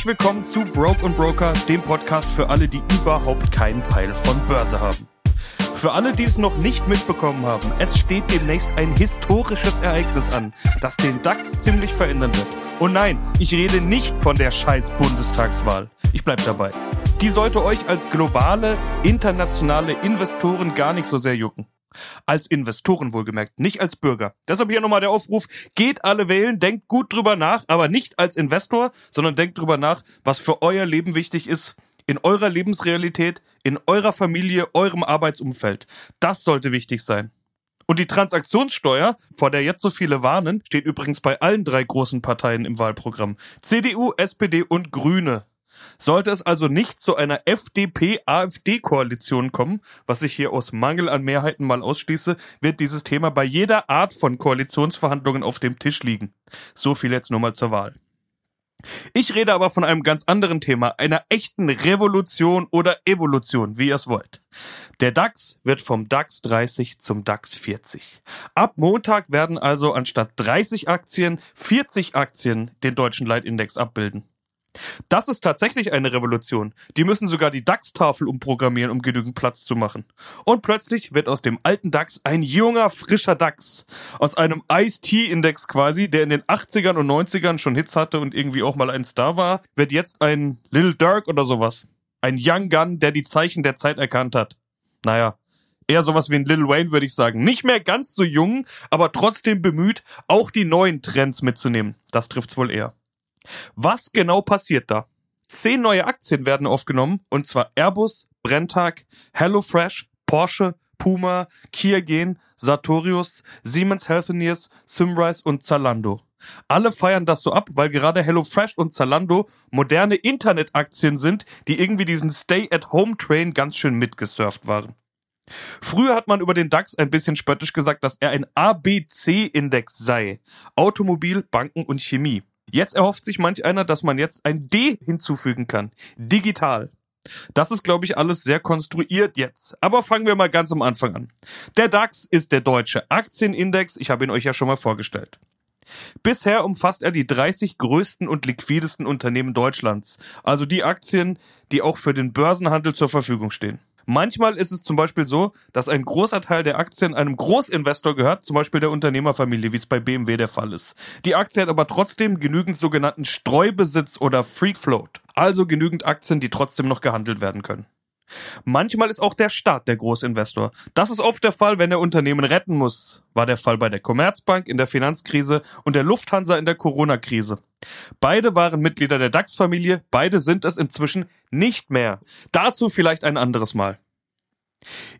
Herzlich willkommen zu Broke und Broker, dem Podcast für alle, die überhaupt keinen Peil von Börse haben. Für alle, die es noch nicht mitbekommen haben, es steht demnächst ein historisches Ereignis an, das den DAX ziemlich verändern wird. Und nein, ich rede nicht von der scheiß Bundestagswahl. Ich bleib dabei. Die sollte euch als globale, internationale Investoren gar nicht so sehr jucken. Als Investoren wohlgemerkt, nicht als Bürger. Deshalb hier nochmal der Aufruf, geht alle wählen, denkt gut drüber nach, aber nicht als Investor, sondern denkt drüber nach, was für euer Leben wichtig ist, in eurer Lebensrealität, in eurer Familie, eurem Arbeitsumfeld. Das sollte wichtig sein. Und die Transaktionssteuer, vor der jetzt so viele warnen, steht übrigens bei allen drei großen Parteien im Wahlprogramm. CDU, SPD und Grüne. Sollte es also nicht zu einer FDP-AfD-Koalition kommen, was ich hier aus Mangel an Mehrheiten mal ausschließe, wird dieses Thema bei jeder Art von Koalitionsverhandlungen auf dem Tisch liegen. So viel jetzt nur mal zur Wahl. Ich rede aber von einem ganz anderen Thema, einer echten Revolution oder Evolution, wie ihr es wollt. Der DAX wird vom DAX 30 zum DAX 40. Ab Montag werden also anstatt 30 Aktien 40 Aktien den deutschen Leitindex abbilden. Das ist tatsächlich eine Revolution. Die müssen sogar die DAX-Tafel umprogrammieren, um genügend Platz zu machen. Und plötzlich wird aus dem alten DAX ein junger, frischer DAX. Aus einem Ice-T-Index quasi, der in den 80ern und 90ern schon Hits hatte und irgendwie auch mal ein Star war, wird jetzt ein Lil Durk oder sowas. Ein Young Gun, der die Zeichen der Zeit erkannt hat. Naja, eher sowas wie ein Lil Wayne, würde ich sagen. Nicht mehr ganz so jung, aber trotzdem bemüht, auch die neuen Trends mitzunehmen. Das trifft's wohl eher. Was genau passiert da? Zehn neue Aktien werden aufgenommen, und zwar Airbus, Brenntag, HelloFresh, Porsche, Puma, Kia Gen, Sartorius, Siemens Healthineers, Symrise und Zalando. Alle feiern das so ab, weil gerade HelloFresh und Zalando moderne Internetaktien sind, die irgendwie diesen Stay-at-Home-Train ganz schön mitgesurft waren. Früher hat man über den DAX ein bisschen spöttisch gesagt, dass er ein ABC-Index sei. Automobil, Banken und Chemie. Jetzt erhofft sich manch einer, dass man jetzt ein D hinzufügen kann. Digital. Das ist, glaube ich, alles sehr konstruiert jetzt. Aber fangen wir mal ganz am Anfang an. Der DAX ist der deutsche Aktienindex. Ich habe ihn euch ja schon mal vorgestellt. Bisher umfasst er die 30 größten und liquidesten Unternehmen Deutschlands, also die Aktien, die auch für den Börsenhandel zur Verfügung stehen. Manchmal ist es zum Beispiel so, dass ein großer Teil der Aktien einem Großinvestor gehört, zum Beispiel der Unternehmerfamilie, wie es bei BMW der Fall ist. Die Aktie hat aber trotzdem genügend sogenannten Streubesitz oder Free Float, also genügend Aktien, die trotzdem noch gehandelt werden können. Manchmal ist auch der Staat der Großinvestor. Das ist oft der Fall, wenn er Unternehmen retten muss. War der Fall bei der Commerzbank in der Finanzkrise und der Lufthansa in der Corona-Krise. Beide waren Mitglieder der DAX-Familie, beide sind es inzwischen nicht mehr. Dazu vielleicht ein anderes Mal.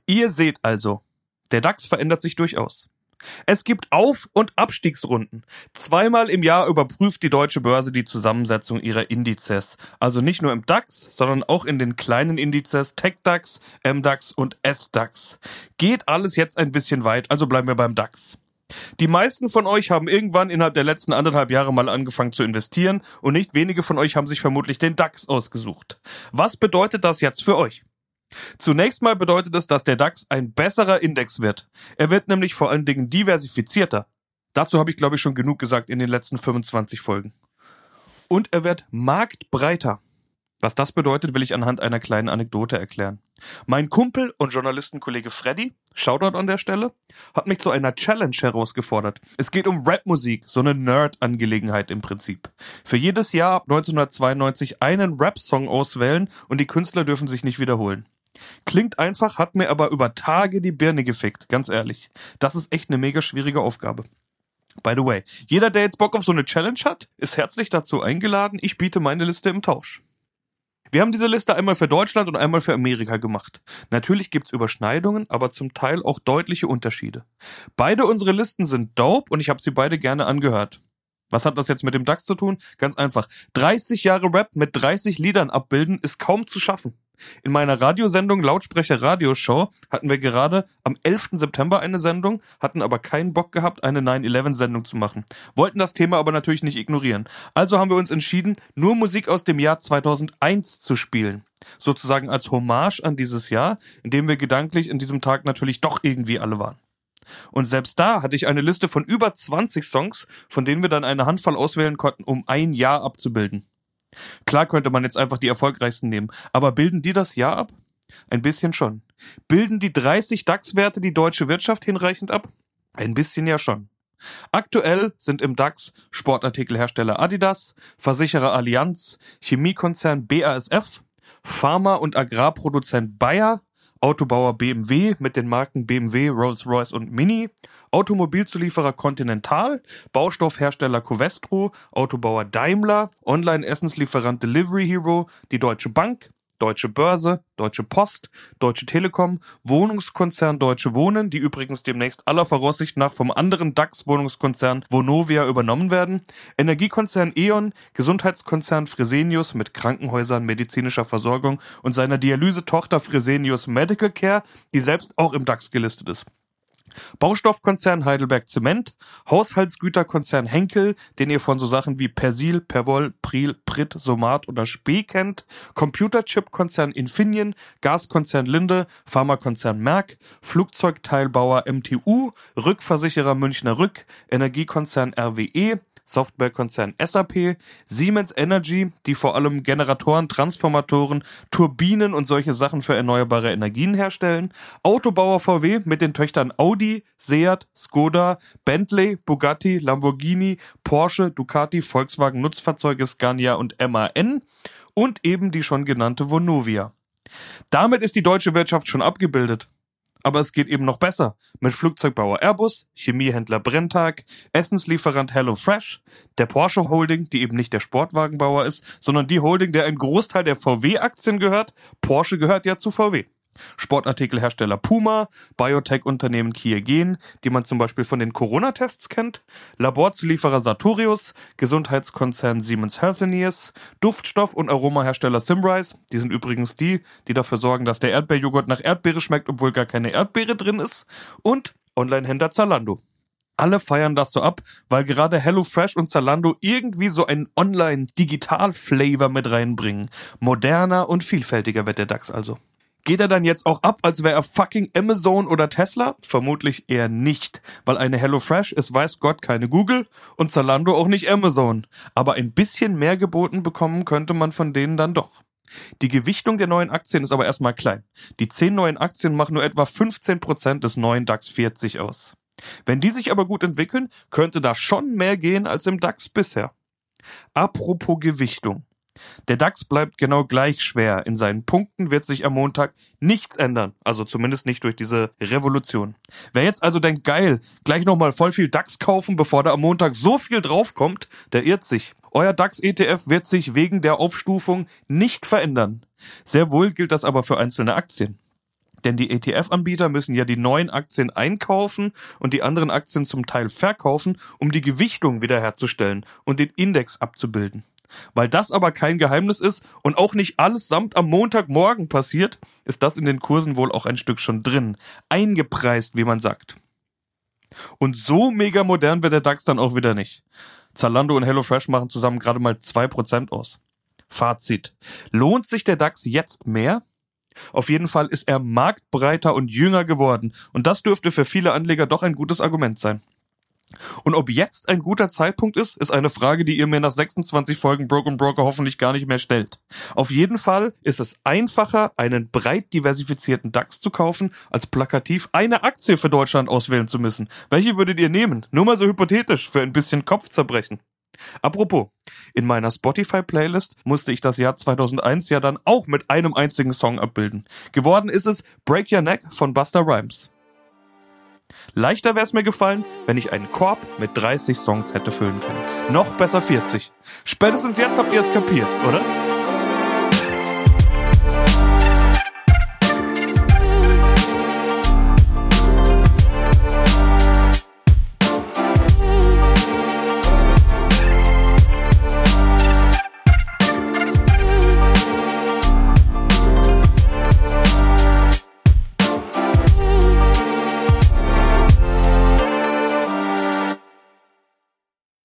Ihr seht also, der DAX verändert sich durchaus. Es gibt Auf- und Abstiegsrunden. Zweimal im Jahr überprüft die deutsche Börse die Zusammensetzung ihrer Indizes. Also nicht nur im DAX, sondern auch in den kleinen Indizes TechDAX, MDAX und SDAX. Geht alles jetzt ein bisschen weit, also bleiben wir beim DAX. Die meisten von euch haben irgendwann innerhalb der letzten anderthalb Jahre mal angefangen zu investieren und nicht wenige von euch haben sich vermutlich den DAX ausgesucht. Was bedeutet das jetzt für euch? Zunächst mal bedeutet es, dass der DAX ein besserer Index wird. Er wird nämlich vor allen Dingen diversifizierter. Dazu habe ich, glaube ich, schon genug gesagt in den letzten 25 Folgen. Und er wird marktbreiter. Was das bedeutet, will ich anhand einer kleinen Anekdote erklären. Mein Kumpel und Journalistenkollege Freddy, Shoutout an der Stelle, hat mich zu einer Challenge herausgefordert. Es geht um Rapmusik, so eine Nerd-Angelegenheit im Prinzip. Für jedes Jahr ab 1992 einen Rap-Song auswählen und die Künstler dürfen sich nicht wiederholen. Klingt einfach, hat mir aber über Tage die Birne gefickt, ganz ehrlich. Das ist echt eine mega schwierige Aufgabe. By the way, jeder, der jetzt Bock auf so eine Challenge hat, ist herzlich dazu eingeladen. Ich biete meine Liste im Tausch. Wir haben diese Liste einmal für Deutschland und einmal für Amerika gemacht. Natürlich gibt's Überschneidungen, aber zum Teil auch deutliche Unterschiede. Beide unsere Listen sind dope und ich habe sie beide gerne angehört. Was hat das jetzt mit dem DAX zu tun? Ganz einfach. 30 Jahre Rap mit 30 Liedern abbilden ist kaum zu schaffen. In meiner Radiosendung Lautsprecher Radioshow hatten wir gerade am 11. September eine Sendung, hatten aber keinen Bock gehabt, eine 9-11-Sendung zu machen. Wollten das Thema aber natürlich nicht ignorieren. Also haben wir uns entschieden, nur Musik aus dem Jahr 2001 zu spielen. Sozusagen als Hommage an dieses Jahr, in dem wir gedanklich in diesem Tag natürlich doch irgendwie alle waren. Und selbst da hatte ich eine Liste von über 20 Songs, von denen wir dann eine Handvoll auswählen konnten, um ein Jahr abzubilden. Klar könnte man jetzt einfach die erfolgreichsten nehmen, aber bilden die das Jahr ab? Ein bisschen schon. Bilden die 30 DAX-Werte die deutsche Wirtschaft hinreichend ab? Ein bisschen ja schon. Aktuell sind im DAX Sportartikelhersteller Adidas, Versicherer Allianz, Chemiekonzern BASF, Pharma- und Agrarproduzent Bayer, Autobauer BMW mit den Marken BMW, Rolls-Royce und Mini, Automobilzulieferer Continental, Baustoffhersteller Covestro, Autobauer Daimler, Online-Essenslieferant Delivery Hero, die Deutsche Bank, Deutsche Börse, Deutsche Post, Deutsche Telekom, Wohnungskonzern Deutsche Wohnen, die übrigens demnächst aller Voraussicht nach vom anderen DAX-Wohnungskonzern Vonovia übernommen werden, Energiekonzern E.ON, Gesundheitskonzern Fresenius mit Krankenhäusern medizinischer Versorgung und seiner Dialysetochter Fresenius Medical Care, die selbst auch im DAX gelistet ist. Baustoffkonzern Heidelberg Zement, Haushaltsgüterkonzern Henkel, den ihr von so Sachen wie Persil, Perwoll, Priel, Pritt, Somat oder Spee kennt, Computerchip-Konzern Infineon, Gaskonzern Linde, Pharmakonzern Merck, Flugzeugteilbauer MTU, Rückversicherer Münchner Rück, Energiekonzern RWE, Softwarekonzern SAP, Siemens Energy, die vor allem Generatoren, Transformatoren, Turbinen und solche Sachen für erneuerbare Energien herstellen, Autobauer VW mit den Töchtern Audi, Seat, Skoda, Bentley, Bugatti, Lamborghini, Porsche, Ducati, Volkswagen Nutzfahrzeuge, Scania und MAN und eben die schon genannte Vonovia. Damit ist die deutsche Wirtschaft schon abgebildet. Aber es geht eben noch besser. Mit Flugzeugbauer Airbus, Chemiehändler Brenntag, Essenslieferant HelloFresh, der Porsche Holding, die eben nicht der Sportwagenbauer ist, sondern die Holding, der ein Großteil der VW-Aktien gehört. Porsche gehört ja zu VW. Sportartikelhersteller Puma, Biotech-Unternehmen Kiergen, die man zum Beispiel von den Corona-Tests kennt, Laborzulieferer Sartorius, Gesundheitskonzern Siemens Healthineers, Duftstoff- und Aromahersteller Simrise, die sind übrigens die, die dafür sorgen, dass der Erdbeerjoghurt nach Erdbeere schmeckt, obwohl gar keine Erdbeere drin ist, und Onlinehändler Zalando. Alle feiern das so ab, weil gerade HelloFresh und Zalando irgendwie so einen Online-Digital-Flavor mit reinbringen. Moderner und vielfältiger wird der DAX also. Geht er dann jetzt auch ab, als wäre er fucking Amazon oder Tesla? Vermutlich eher nicht, weil eine HelloFresh ist weiß Gott keine Google und Zalando auch nicht Amazon. Aber ein bisschen mehr geboten bekommen könnte man von denen dann doch. Die Gewichtung der neuen Aktien ist aber erstmal klein. Die zehn neuen Aktien machen nur etwa 15% des neuen DAX 40 aus. Wenn die sich aber gut entwickeln, könnte da schon mehr gehen als im DAX bisher. Apropos Gewichtung. Der DAX bleibt genau gleich schwer. In seinen Punkten wird sich am Montag nichts ändern. Also zumindest nicht durch diese Revolution. Wer jetzt also denkt, geil, gleich nochmal voll viel DAX kaufen, bevor da am Montag so viel draufkommt, der irrt sich. Euer DAX-ETF wird sich wegen der Aufstufung nicht verändern. Sehr wohl gilt das aber für einzelne Aktien. Denn die ETF-Anbieter müssen ja die neuen Aktien einkaufen und die anderen Aktien zum Teil verkaufen, um die Gewichtung wiederherzustellen und den Index abzubilden. Weil das aber kein Geheimnis ist und auch nicht alles samt am Montagmorgen passiert, ist das in den Kursen wohl auch ein Stück schon drin. Eingepreist, wie man sagt. Und so mega modern wird der DAX dann auch wieder nicht. Zalando und HelloFresh machen zusammen gerade mal zwei Prozent aus. Fazit. Lohnt sich der DAX jetzt mehr? Auf jeden Fall ist er marktbreiter und jünger geworden. Und das dürfte für viele Anleger doch ein gutes Argument sein. Und ob jetzt ein guter Zeitpunkt ist, ist eine Frage, die ihr mir nach 26 Folgen Broken Broker hoffentlich gar nicht mehr stellt. Auf jeden Fall ist es einfacher, einen breit diversifizierten DAX zu kaufen, als plakativ eine Aktie für Deutschland auswählen zu müssen. Welche würdet ihr nehmen? Nur mal so hypothetisch, für ein bisschen Kopfzerbrechen. Apropos, in meiner Spotify-Playlist musste ich das Jahr 2001 ja dann auch mit einem einzigen Song abbilden. Geworden ist es Break Your Neck von Buster Rhymes. Leichter wäre es mir gefallen, wenn ich einen Korb mit 30 Songs hätte füllen können. Noch besser 40. Spätestens jetzt habt ihr es kapiert, oder?